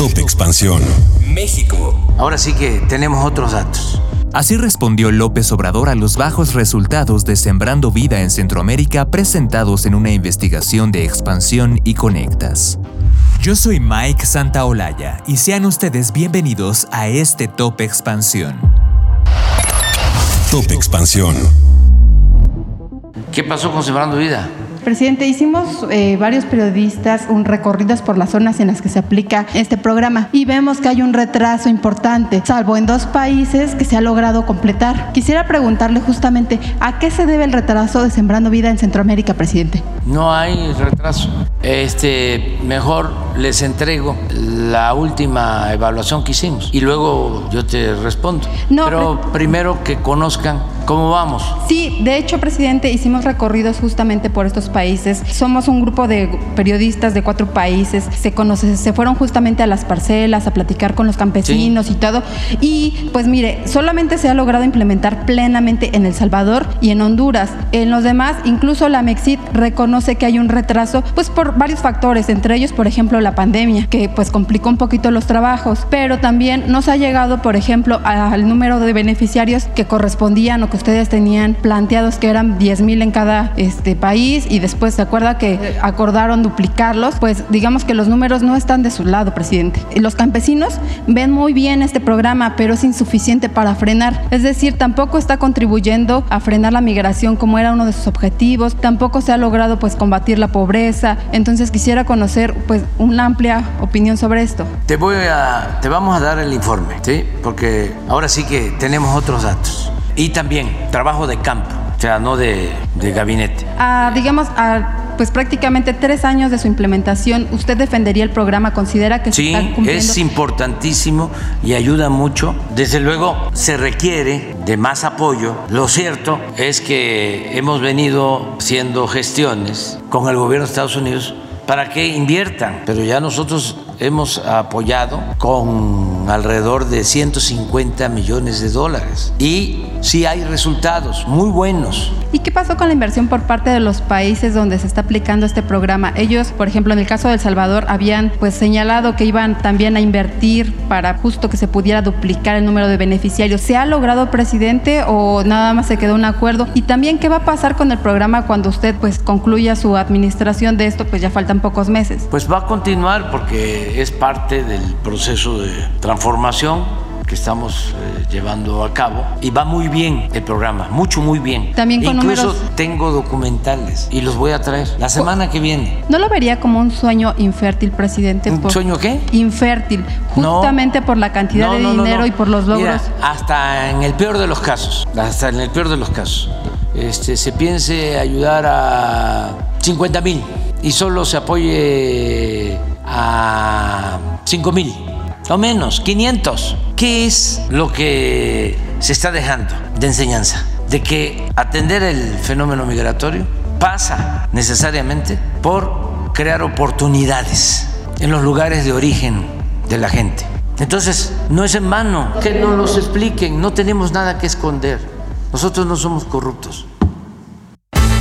Top Expansión. México. Ahora sí que tenemos otros datos. Así respondió López Obrador a los bajos resultados de Sembrando Vida en Centroamérica presentados en una investigación de expansión y conectas. Yo soy Mike Santaolalla y sean ustedes bienvenidos a este Top Expansión. Top Expansión. ¿Qué pasó con Sembrando Vida? Presidente, hicimos eh, varios periodistas un recorridos por las zonas en las que se aplica este programa y vemos que hay un retraso importante, salvo en dos países que se ha logrado completar. Quisiera preguntarle justamente a qué se debe el retraso de Sembrando Vida en Centroamérica, presidente. No hay retraso. Este, mejor les entrego la última evaluación que hicimos y luego yo te respondo. No, Pero primero que conozcan cómo vamos. Sí, de hecho, presidente, hicimos recorridos justamente por estos países. Somos un grupo de periodistas de cuatro países. Se conoce, se fueron justamente a las parcelas a platicar con los campesinos y todo. Y pues mire, solamente se ha logrado implementar plenamente en El Salvador y en Honduras. En los demás, incluso la Mexit reconoce que hay un retraso, pues por varios factores, entre ellos, por ejemplo, la pandemia, que pues complicó un poquito los trabajos, pero también no se ha llegado, por ejemplo, al número de beneficiarios que correspondían o que ustedes tenían planteados que eran 10 mil en cada este, país y después se acuerda que acordaron duplicarlos, pues digamos que los números no están de su lado, presidente. Los campesinos ven muy bien este programa, pero es insuficiente para frenar. Es decir, tampoco está contribuyendo a frenar la migración como era uno de sus objetivos, tampoco se ha logrado pues combatir la pobreza. Entonces quisiera conocer pues una amplia opinión sobre esto. Te voy a, te vamos a dar el informe, ¿sí? Porque ahora sí que tenemos otros datos. Y también trabajo de campo, o sea, no de, de gabinete. Ah, digamos, a pues prácticamente tres años de su implementación, ¿usted defendería el programa? ¿Considera que se Sí, está cumpliendo? es importantísimo y ayuda mucho. Desde luego se requiere de más apoyo. Lo cierto es que hemos venido haciendo gestiones con el gobierno de Estados Unidos para que inviertan, pero ya nosotros hemos apoyado con alrededor de 150 millones de dólares y sí hay resultados muy buenos. ¿Y qué pasó con la inversión por parte de los países donde se está aplicando este programa? Ellos, por ejemplo, en el caso de El Salvador, habían pues señalado que iban también a invertir para justo que se pudiera duplicar el número de beneficiarios. ¿Se ha logrado, presidente, o nada más se quedó un acuerdo? Y también, ¿qué va a pasar con el programa cuando usted pues concluya su administración de esto? Pues ya faltan pocos meses. Pues va a continuar porque es parte del proceso de transformación que estamos eh, llevando a cabo y va muy bien el programa, mucho muy bien. También con Incluso números- tengo documentales y los voy a traer la semana que viene. ¿No lo vería como un sueño infértil, presidente? ¿Un Por- sueño qué? Infértil, No. justamente por la cantidad No, de no, dinero y por los logros. Mira, hasta en el peor de los casos, hasta en el peor de los casos, este, se piense ayudar a 50 mil y solo se apoye a 5 mil, o menos, 500. ¿Qué es lo que se está dejando de enseñanza? De que atender el fenómeno migratorio pasa necesariamente por crear oportunidades en los lugares de origen de la gente. Entonces, no es en vano que nos los expliquen, no tenemos nada que esconder. Nosotros no somos corruptos.